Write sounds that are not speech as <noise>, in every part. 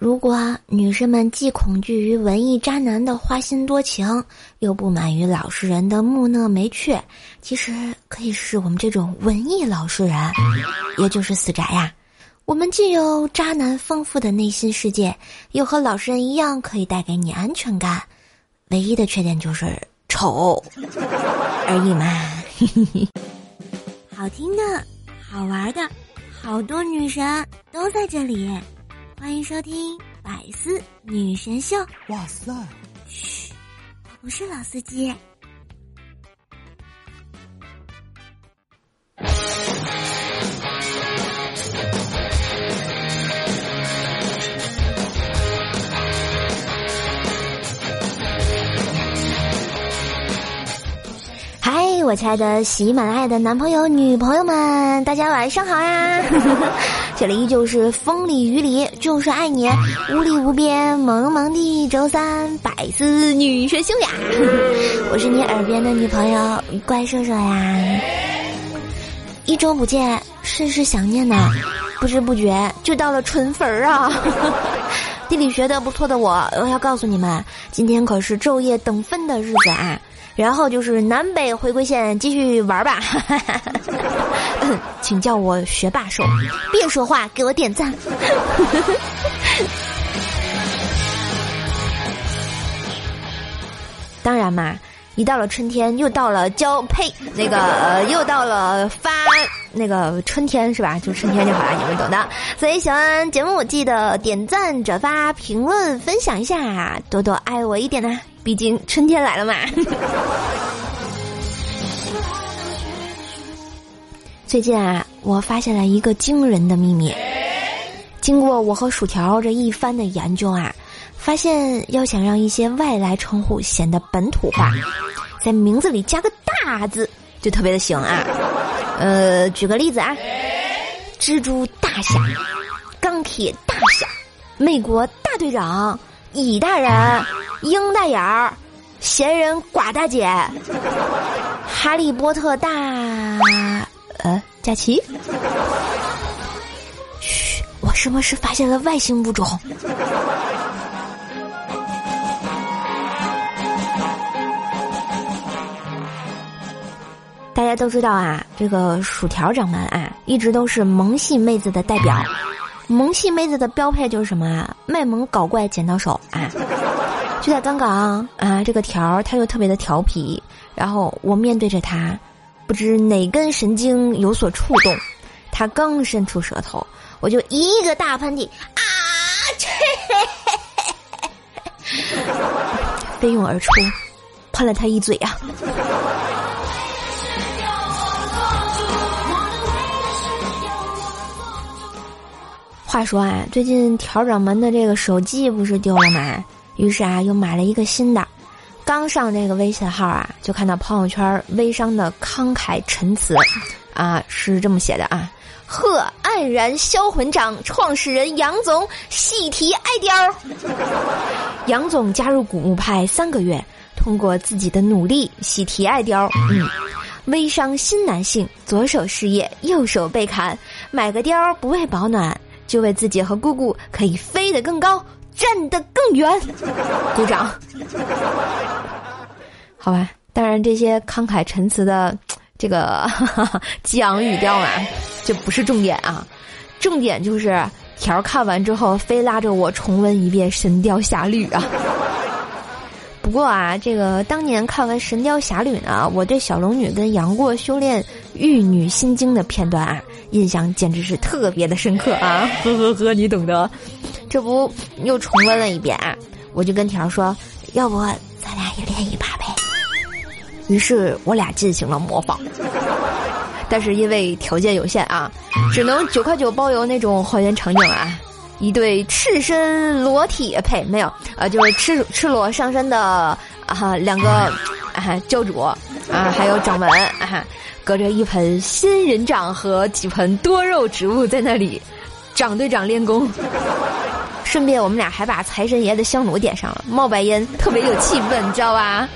如果女生们既恐惧于文艺渣男的花心多情，又不满于老实人的木讷没趣，其实可以是我们这种文艺老实人，也就是死宅呀。我们既有渣男丰富的内心世界，又和老实人一样可以带给你安全感。唯一的缺点就是丑而已嘛。<laughs> 好听的，好玩的，好多女神都在这里。欢迎收听《百思女神秀》。哇塞！嘘，我不是老司机。嗨，我亲爱的喜马拉雅的男朋友、女朋友们，大家晚上好呀！<laughs> 这里依旧是风里雨里就是爱你，无里无边萌萌的周三百思女神秀呀！<laughs> 我是你耳边的女朋友怪兽兽呀！一周不见，甚是想念呢，不知不觉就到了春分儿啊！<laughs> 地理学的不错的我，我要告诉你们，今天可是昼夜等分的日子啊！然后就是南北回归线，继续玩吧。<laughs> 请叫我学霸兽，别说话，给我点赞。<laughs> 当然嘛，一到了春天，又到了交配，那个呃，又到了发那个春天是吧？就春天就好了，你们懂的。所以喜欢节目记得点赞、转发、评论、分享一下，多多爱我一点呢。毕竟春天来了嘛。<laughs> 最近啊，我发现了一个惊人的秘密。经过我和薯条这一番的研究啊，发现要想让一些外来称呼显得本土化，在名字里加个大字就特别的行啊。呃，举个例子啊，蜘蛛大侠、钢铁大侠、美国大队长、乙大人。鹰大眼儿，闲人寡大姐，哈利波特大，呃，假期。嘘，我是不是发现了外星物种？大家都知道啊，这个薯条掌门啊，一直都是萌系妹子的代表。萌系妹子的标配就是什么啊？卖萌搞怪剪刀手啊！就在刚刚啊，这个条儿他又特别的调皮，然后我面对着他，不知哪根神经有所触动，他刚伸出舌头，我就一个大喷嚏啊，飞涌 <laughs> 而出，喷了他一嘴啊！话说啊，最近调掌门的这个手机不是丢了吗？于是啊，又买了一个新的。刚上这个微信号啊，就看到朋友圈微商的慷慨陈词，啊，是这么写的啊：贺黯然销魂掌创始人杨总喜提爱貂。<laughs> 杨总加入古墓派三个月，通过自己的努力喜提爱貂。嗯，微商新男性，左手事业，右手被砍，买个貂不为保暖，就为自己和姑姑可以飞得更高。站得更远，<laughs> 鼓掌。好吧，当然这些慷慨陈词的这个 <laughs> 激昂语调啊，这不是重点啊。重点就是条看完之后，非拉着我重温一遍《神雕侠侣》啊。不过啊，这个当年看完《神雕侠侣》呢，我对小龙女跟杨过修炼玉女心经的片段啊，印象简直是特别的深刻啊！<laughs> 呵呵呵，你懂得。这不又重温了一遍啊，我就跟条说：“要不咱俩也练一把呗？”于是我俩进行了模仿，<laughs> 但是因为条件有限啊，只能九块九包邮那种还原场景啊，一对赤身裸体呸没有啊，就是赤赤裸上身的啊两个啊教主啊还有掌门啊，隔着一盆仙人掌和几盆多肉植物在那里，掌对掌练功。顺便，我们俩还把财神爷的香炉点上了，冒白烟，特别有气氛，你知道吧？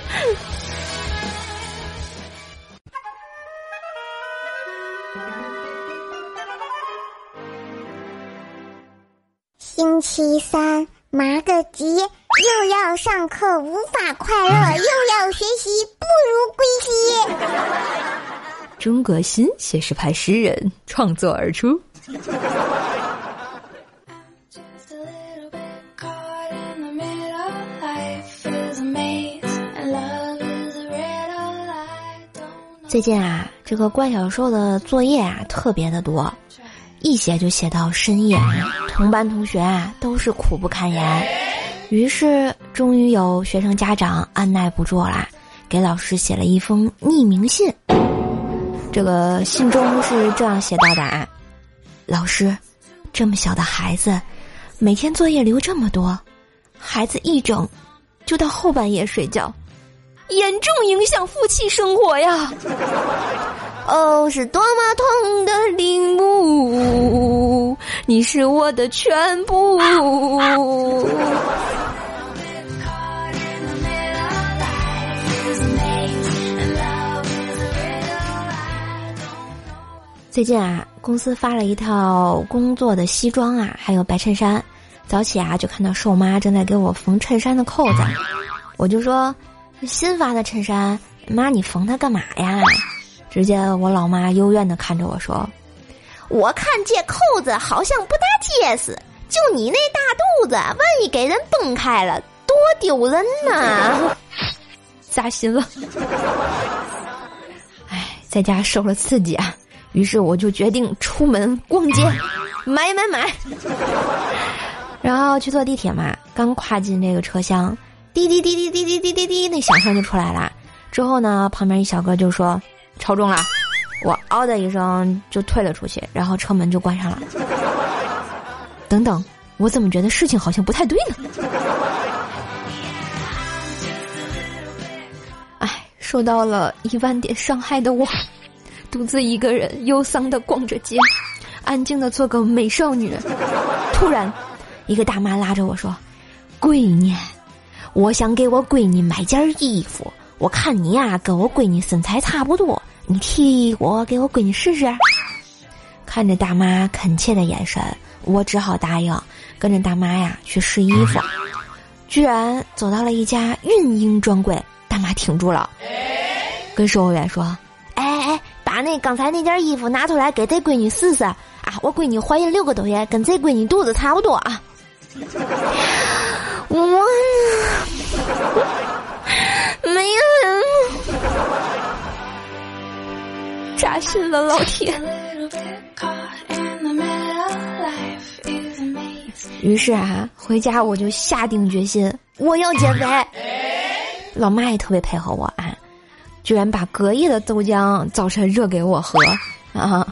七三，麻个急，又要上课无法快乐，又要学习不如归西。中国新写实派诗人创作而出。最近啊，这个怪小兽的作业啊特别的多，一写就写到深夜，同班同学啊都是苦不堪言。于是，终于有学生家长按耐不住了，给老师写了一封匿名信。这个信中是这样写到的啊：“老师，这么小的孩子，每天作业留这么多，孩子一整就到后半夜睡觉。”严重影响夫妻生活呀！哦，是多么痛的领悟，你是我的全部。最近啊，公司发了一套工作的西装啊，还有白衬衫。早起啊，就看到瘦妈正在给我缝衬衫的扣子，我就说。新发的衬衫，妈，你缝它干嘛呀？只见我老妈幽怨的看着我说：“我看这扣子好像不大结实，就你那大肚子，万一给人崩开了，多丢人呐！”扎心了。哎，在家受了刺激啊，于是我就决定出门逛街，买买买。然后去坐地铁嘛，刚跨进这个车厢。滴滴滴滴滴滴滴滴滴，那响声就出来了。之后呢，旁边一小哥就说：“超重了。”我嗷的一声就退了出去，然后车门就关上了。等等，我怎么觉得事情好像不太对呢？哎，受到了一万点伤害的我，独自一个人忧伤的逛着街，安静的做个美少女。突然，一个大妈拉着我说：“闺女。”我想给我闺女买件衣服，我看你呀跟我闺女身材差不多，你替我给我闺女试试。看着大妈恳切的眼神，我只好答应，跟着大妈呀去试衣服。居然走到了一家孕婴专柜，大妈停住了，跟售货员说：“哎哎，把那刚才那件衣服拿出来给这闺女试试啊！我闺女怀孕六个多月，跟这闺女肚子差不多啊。”扎心了，老铁。于是啊，回家我就下定决心，我要减肥。老妈也特别配合我啊，居然把隔夜的豆浆早晨热给我喝啊！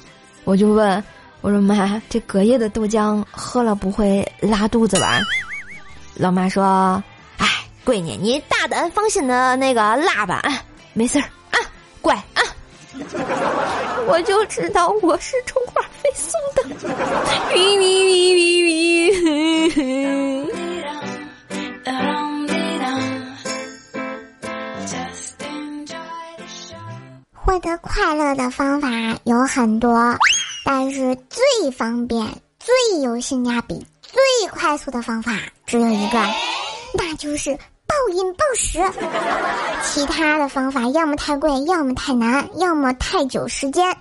我就问我说：“妈，这隔夜的豆浆喝了不会拉肚子吧？”老妈说：“哎，闺女，你大胆放心的那个拉吧，啊，没事儿啊，乖啊。” <laughs> 我就知道我是充话费送的。获得快乐的方法有很多，但是最方便、最有性价比。最快速的方法只有一个，那就是暴饮暴食。其他的方法要么太贵，要么太难，要么太久时间。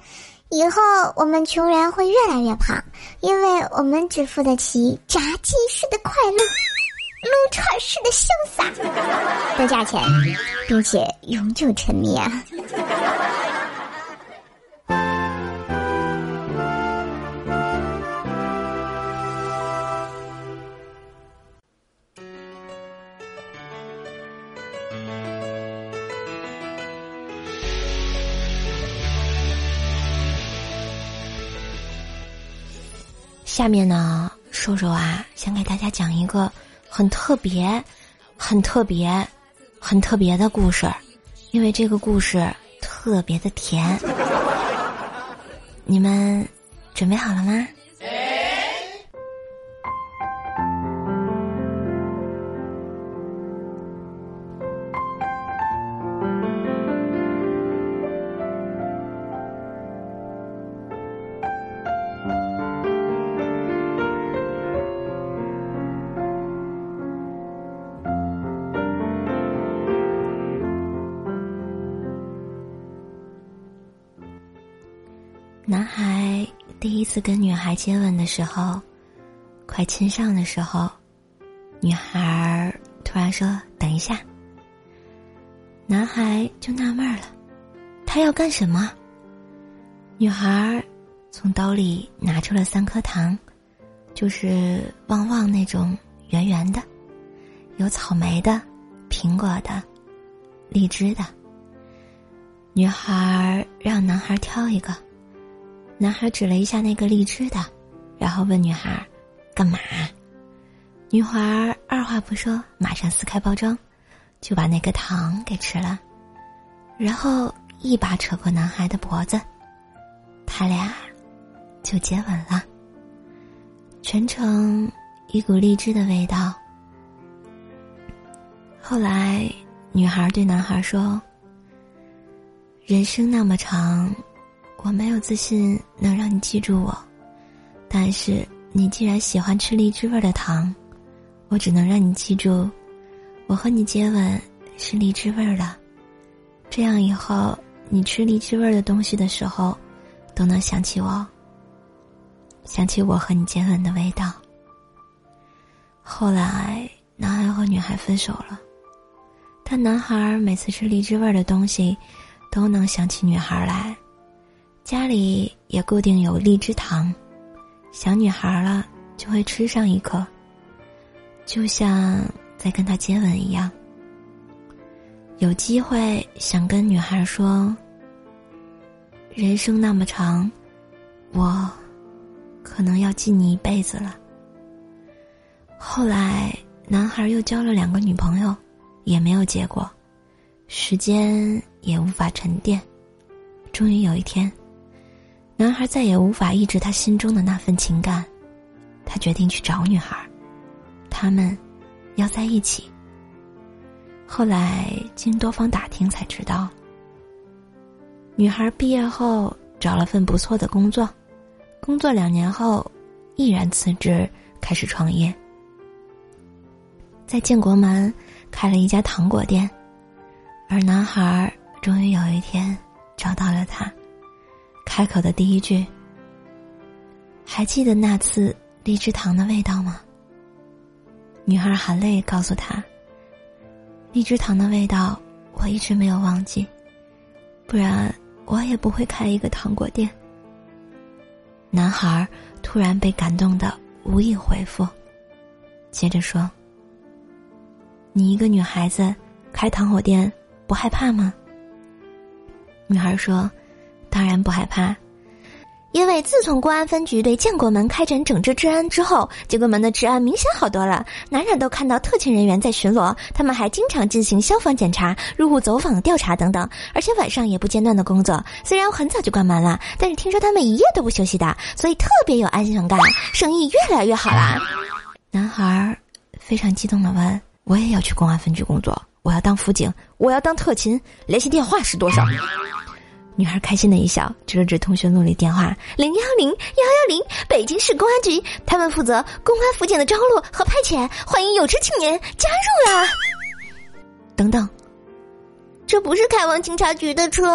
以后我们穷人会越来越胖，因为我们只付得起炸鸡式的快乐、撸串式的潇洒的价钱，并且永久沉迷啊。下面呢，瘦瘦啊，想给大家讲一个很特别、很特别、很特别的故事，因为这个故事特别的甜。你们准备好了吗？男孩第一次跟女孩接吻的时候，快亲上的时候，女孩突然说：“等一下。”男孩就纳闷了，他要干什么？女孩从兜里拿出了三颗糖，就是旺旺那种圆圆的，有草莓的、苹果的、荔枝的。女孩让男孩挑一个。男孩指了一下那个荔枝的，然后问女孩：“干嘛？”女孩二话不说，马上撕开包装，就把那个糖给吃了，然后一把扯过男孩的脖子，他俩就接吻了。全程一股荔枝的味道。后来，女孩对男孩说：“人生那么长。”我没有自信能让你记住我，但是你既然喜欢吃荔枝味的糖，我只能让你记住，我和你接吻是荔枝味的，这样以后你吃荔枝味的东西的时候，都能想起我，想起我和你接吻的味道。后来，男孩和女孩分手了，但男孩每次吃荔枝味的东西，都能想起女孩来。家里也固定有荔枝糖，小女孩了就会吃上一颗，就像在跟他接吻一样。有机会想跟女孩说：“人生那么长，我可能要记你一辈子了。”后来，男孩又交了两个女朋友，也没有结果，时间也无法沉淀。终于有一天。男孩再也无法抑制他心中的那份情感，他决定去找女孩，他们要在一起。后来经多方打听才知道，女孩毕业后找了份不错的工作，工作两年后毅然辞职开始创业，在建国门开了一家糖果店，而男孩终于有一天找到了她。开口的第一句：“还记得那次荔枝糖的味道吗？”女孩含泪告诉他：“荔枝糖的味道我一直没有忘记，不然我也不会开一个糖果店。”男孩突然被感动的无以回复，接着说：“你一个女孩子开糖果店不害怕吗？”女孩说。当然不害怕，因为自从公安分局对建国门开展整治治安之后，建国门的治安明显好多了。哪哪都看到特勤人员在巡逻，他们还经常进行消防检查、入户走访调查等等，而且晚上也不间断的工作。虽然我很早就关门了，但是听说他们一夜都不休息的，所以特别有安全感，生意越来越好啦。男孩非常激动的问：“我也要去公安分局工作，我要当辅警，我要当特勤，联系电话是多少？”女孩开心的一笑，指了指通讯录里电话：零幺零幺幺零，北京市公安局，他们负责公安辅警的招录和派遣，欢迎有志青年加入啊！等等，这不是开往警察局的车。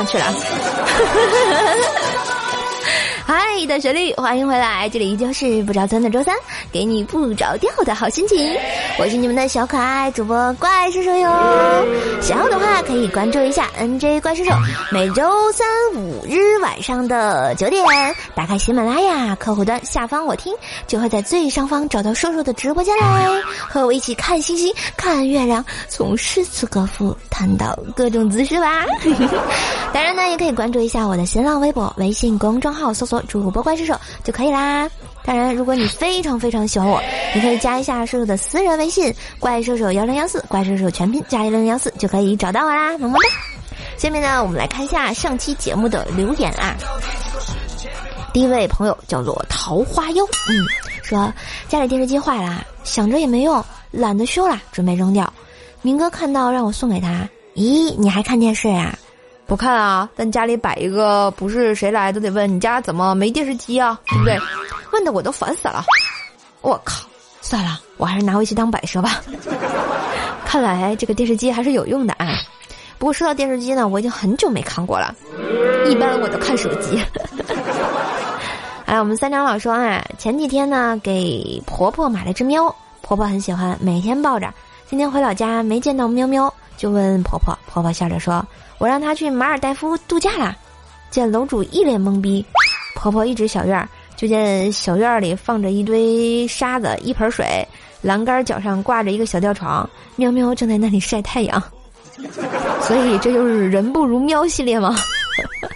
上去了。<laughs> 嗨，的旋律，欢迎回来！这里依旧是不着村的周三，给你不着调的好心情。我是你们的小可爱主播怪兽兽哟。想要的话可以关注一下 NJ 怪兽兽，每周三五日晚上的九点，打开喜马拉雅客户端下方我听，就会在最上方找到兽兽的直播间来，和我一起看星星、看月亮，从诗词歌赋谈到各种姿势吧。<laughs> 当然呢，也可以关注一下我的新浪微博、微信公众号，搜索。主播怪兽兽就可以啦。当然，如果你非常非常喜欢我，你可以加一下兽兽的私人微信“怪兽手幺零幺四”，怪兽手全拼加幺零幺四就可以找到我啦，么么哒。下面呢，我们来看一下上期节目的留言啊。第一位朋友叫做桃花妖，嗯。说家里电视机坏了，想着也没用，懒得修了，准备扔掉。明哥看到让我送给他，咦，你还看电视呀？不看啊，但家里摆一个，不是谁来都得问你家怎么没电视机啊，对不对？问的我都烦死了。我靠，算了，我还是拿回去当摆设吧。看来这个电视机还是有用的啊。不过说到电视机呢，我已经很久没看过了，一般我都看手机。哎，我们三长老说啊，前几天呢给婆婆买了只喵，婆婆很喜欢，每天抱着。今天回老家没见到喵喵，就问婆婆，婆婆笑着说。我让她去马尔代夫度假啦，见楼主一脸懵逼。婆婆一指小院儿，就见小院儿里放着一堆沙子、一盆水，栏杆脚上挂着一个小吊床，喵喵正在那里晒太阳。所以这就是人不如喵系列吗？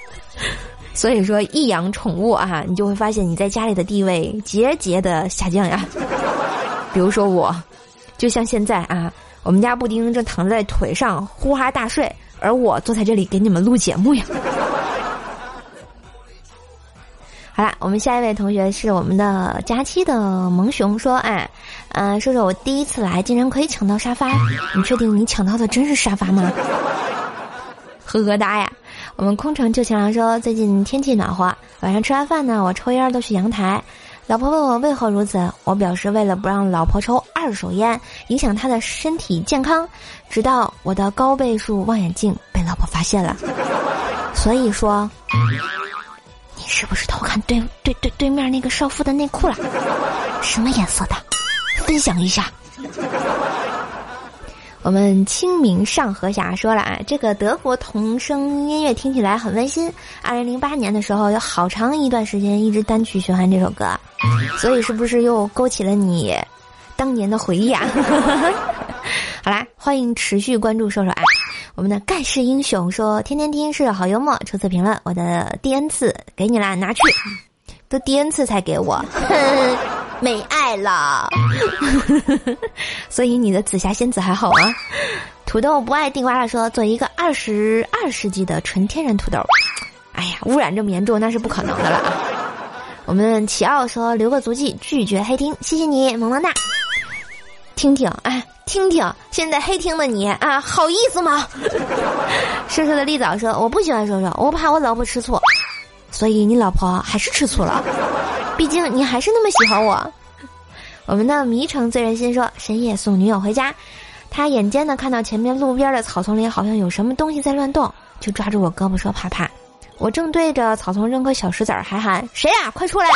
<laughs> 所以说，一养宠物啊，你就会发现你在家里的地位节节的下降呀。比如说我，就像现在啊，我们家布丁正躺在腿上呼哈大睡。而我坐在这里给你们录节目呀。<laughs> 好了，我们下一位同学是我们的佳期的萌熊说：“哎，嗯，说说我第一次来竟然可以抢到沙发，你确定你抢到的真是沙发吗？” <laughs> 呵呵哒呀。我们空城旧情郎说：“最近天气暖和，晚上吃完饭呢，我抽烟都去阳台。老婆问我为何如此，我表示为了不让老婆抽二手烟，影响她的身体健康。”直到我的高倍数望远镜被老婆发现了，<laughs> 所以说，你是不是偷看对对对对面那个少妇的内裤了？什么颜色的？分享一下。我们清明上河峡说了啊，这个德国童声音乐听起来很温馨。二零零八年的时候，有好长一段时间一直单曲循环这首歌，所以是不是又勾起了你当年的回忆啊？<laughs> 好啦，欢迎持续关注瘦瘦啊！我们的盖世英雄说天天听是好幽默，初次评论我的第 N 次给你啦，拿去，都第 N 次才给我，<laughs> 没爱了，<laughs> 所以你的紫霞仙子还好吗？土豆不爱地瓜了说做一个二十二世纪的纯天然土豆，哎呀，污染这么严重那是不可能的了。我们齐奥说留个足迹拒绝黑听，谢谢你萌萌哒，听听哎。听听，现在黑听的你啊，好意思吗？<laughs> 瘦瘦的丽枣说：“我不喜欢瘦瘦，我怕我老婆吃醋，所以你老婆还是吃醋了。<laughs> 毕竟你还是那么喜欢我。”我们的迷城醉人心说：“深夜送女友回家，他眼尖的看到前面路边的草丛里好像有什么东西在乱动，就抓住我胳膊说怕怕。我正对着草丛扔颗小石子儿，还喊谁呀，快出来！”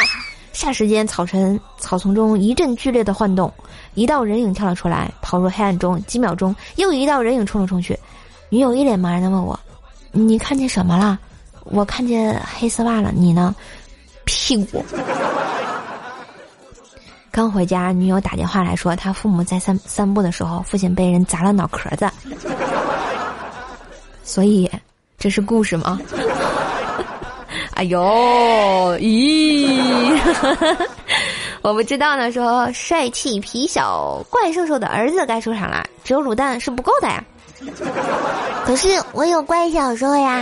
霎时间，草丛草丛中一阵剧烈的晃动，一道人影跳了出来，跑入黑暗中。几秒钟，又一道人影冲了冲去。女友一脸茫然的问我：“你看见什么了？”我看见黑丝袜了。你呢？屁股。<laughs> 刚回家，女友打电话来说，他父母在散散步的时候，父亲被人砸了脑壳子。<laughs> 所以，这是故事吗？<laughs> 哎呦，咦，我不知道呢。说帅气皮小怪兽兽的儿子该出场了，只有卤蛋是不够的呀。可是我有怪小兽呀。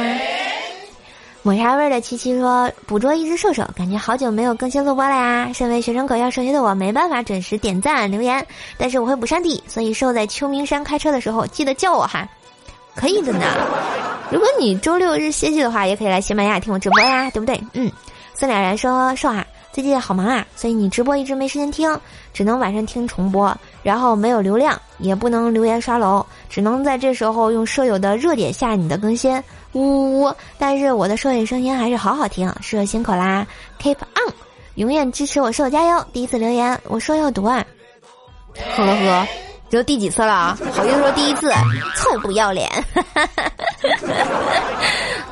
抹茶味的七七说，捕捉一只兽兽，感觉好久没有更新录播了呀。身为学生狗要上学的我，没办法准时点赞留言，但是我会补上地，所以兽在秋名山开车的时候记得叫我哈。可以的呢，如果你周六日歇息的话，也可以来喜马拉雅听我直播呀，对不对？嗯，孙了然说瘦啊，最近好忙啊，所以你直播一直没时间听，只能晚上听重播，然后没有流量，也不能留言刷楼，只能在这时候用舍友的热点下你的更新，呜呜呜！但是我的舍友声音还是好好听，舍友辛苦啦，Keep on，永远支持我舍友加油！第一次留言，我说要读啊，呵呵。这第几次了啊？好意思说第一次，臭不要脸！<laughs>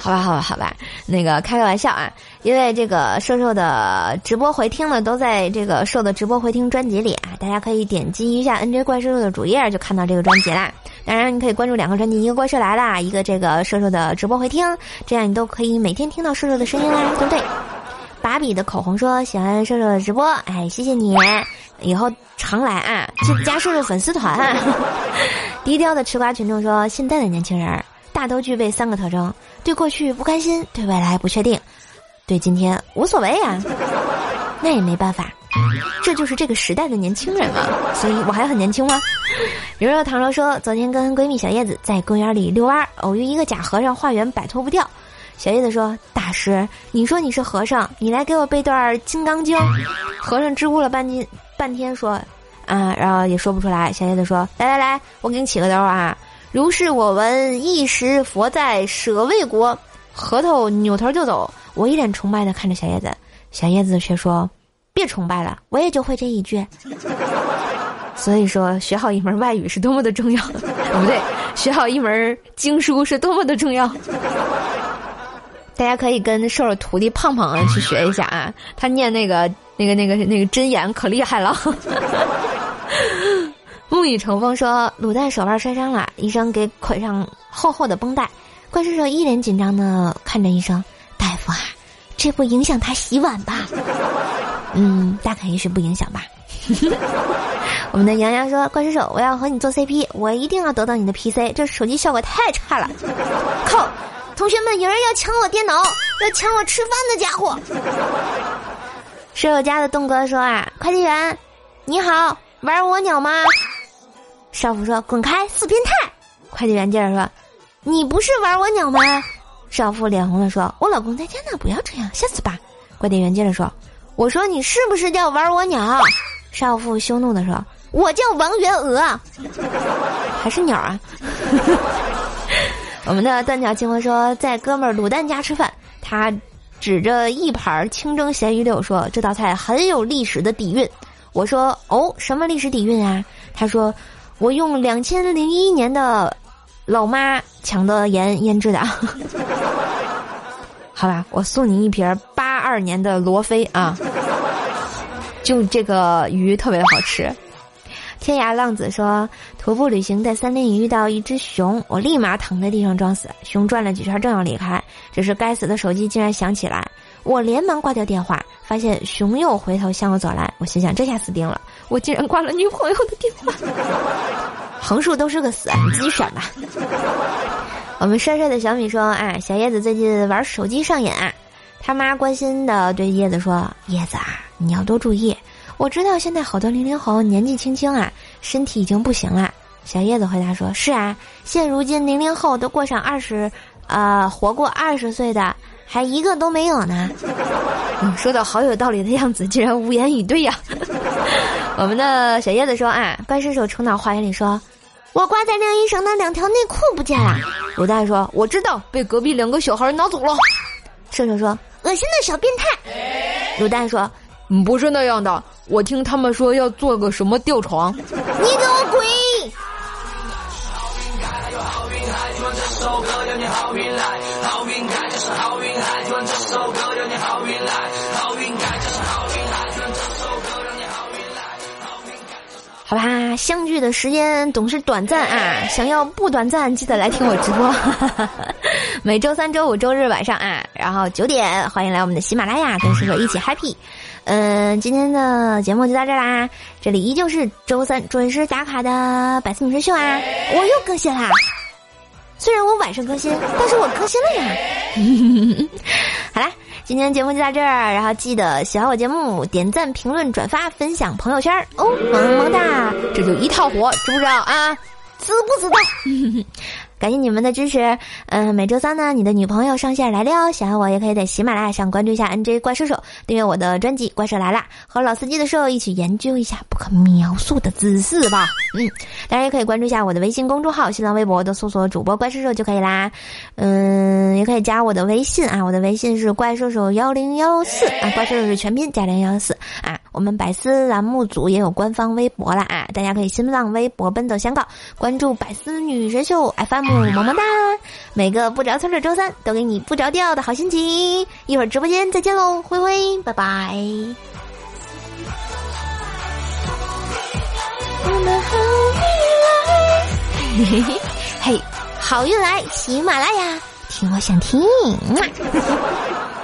好吧，好吧，好吧，那个开个玩笑啊，因为这个瘦瘦的直播回听呢，都在这个瘦的直播回听专辑里啊，大家可以点击一下 N J 怪兽兽的主页，就看到这个专辑啦。当然，你可以关注两个专辑，一个怪兽来啦，一个这个瘦瘦的直播回听，这样你都可以每天听到瘦瘦的声音啦，对不对？芭比的口红说喜欢瘦瘦的直播，哎，谢谢你。以后常来啊，去加瘦瘦粉丝团。<laughs> 低调的吃瓜群众说：现在的年轻人大都具备三个特征：对过去不甘心，对未来不确定，对今天无所谓啊。那也没办法，这就是这个时代的年轻人嘛。所以我还很年轻吗？<laughs> 比如说唐柔说，昨天跟闺蜜小叶子在公园里遛弯，偶遇一个假和尚化缘，摆脱不掉。小叶子说：“大师，你说你是和尚，你来给我背段《金刚经》。”和尚支吾了半天，半天说：“啊，然后也说不出来。”小叶子说：“来来来，我给你起个头啊！如是我闻，一时佛在舍卫国。”核桃扭头就走，我一脸崇拜的看着小叶子，小叶子却说：“别崇拜了，我也就会这一句。” <laughs> 所以说，学好一门外语是多么的重要，<laughs> 不对，学好一门经书是多么的重要。大家可以跟瘦瘦徒弟胖胖去学一下啊，他念那个那个那个那个真言可厉害了。木已成风说，卤蛋手腕摔伤了，医生给捆上厚厚的绷带。怪兽兽一脸紧张的看着医生，大夫啊，这不影响他洗碗吧？<laughs> 嗯，大概率是不影响吧。<laughs> 我们的洋洋说，怪兽兽，我要和你做 CP，我一定要得到你的 PC，这手机效果太差了。<laughs> 靠！同学们，有人要抢我电脑，要抢我吃饭的家伙。室友家的东哥说啊，快递员，你好，玩我鸟吗？少妇说，滚开，死变态！快递员接着说，你不是玩我鸟吗？少妇脸红的说，我老公在家呢，不要这样，下次吧。快递员接着说，我说你是不是叫玩我鸟？少妇羞怒的说，我叫王元娥，还是鸟啊？<laughs> 我们的断桥清风说，在哥们儿卤蛋家吃饭，他指着一盘清蒸咸鱼柳说：“这道菜很有历史的底蕴。”我说：“哦，什么历史底蕴啊？”他说：“我用两千零一年的老妈抢的盐腌制的。” <laughs> 好吧，我送你一瓶八二年的罗非啊，就这个鱼特别好吃。天涯浪子说：“徒步旅行在森林里遇到一只熊，我立马躺在地上装死。熊转了几圈正要离开，这时该死的手机竟然响起来，我连忙挂掉电话，发现熊又回头向我走来。我心想：这下死定了，我竟然挂了女朋友的电话。<laughs> 横竖都是个死，你自己选吧。<laughs> ”我们帅帅的小米说：“啊，小叶子最近玩手机上瘾啊，他妈关心的对叶子说：叶子啊，你要多注意。”我知道现在好多零零后年纪轻轻啊，身体已经不行了。小叶子回答说：“是啊，现如今零零后都过上二十，呃，活过二十岁的还一个都没有呢。”说的好有道理的样子，竟然无言以对呀。<laughs> 我们的小叶子说：“啊，怪兽手冲到花园里说，我挂在晾衣绳的两条内裤不见了。”卤蛋说：“我知道，被隔壁两个小孩拿走了。”射手说：“恶心的小变态。”卤蛋说。不是那样的，我听他们说要做个什么吊床。你给我滚！相聚的时间总是短暂啊，想要不短暂，记得来听我直播。<laughs> 每周三、周五、周日晚上啊，然后九点，欢迎来我们的喜马拉雅，跟叔叔一起 happy。嗯，今天的节目就到这啦。这里依旧是周三准时打卡的百思女神秀啊！我又更新啦。虽然我晚上更新，但是我更新了呀。今天节目就到这儿，然后记得喜欢我节目，点赞、评论、转发、分享朋友圈哦，萌萌哒，这就一套活，知不知道啊？知不知道？<laughs> 感谢你们的支持，嗯，每周三呢，你的女朋友上线来了，喜欢我也可以在喜马拉雅上关注一下 NJ 怪兽兽，订阅我的专辑《怪兽来了》，和老司机的时候一起研究一下不可描述的姿势吧。嗯，当然也可以关注一下我的微信公众号、新浪微博，都搜索主播怪兽兽就可以啦。嗯，也可以加我的微信啊，我的微信是怪兽兽幺零幺四啊，怪兽兽是全拼加零幺四啊。我们百思栏目组也有官方微博了啊，大家可以新浪微博奔走相告，关注百思女神秀 FM。么么哒！每个不着村的周三都给你不着调的好心情。一会儿直播间再见喽，灰灰，拜拜。我们好运来，嘿 <laughs> 嘿嘿，好运来，喜马拉雅，听我想听。<laughs>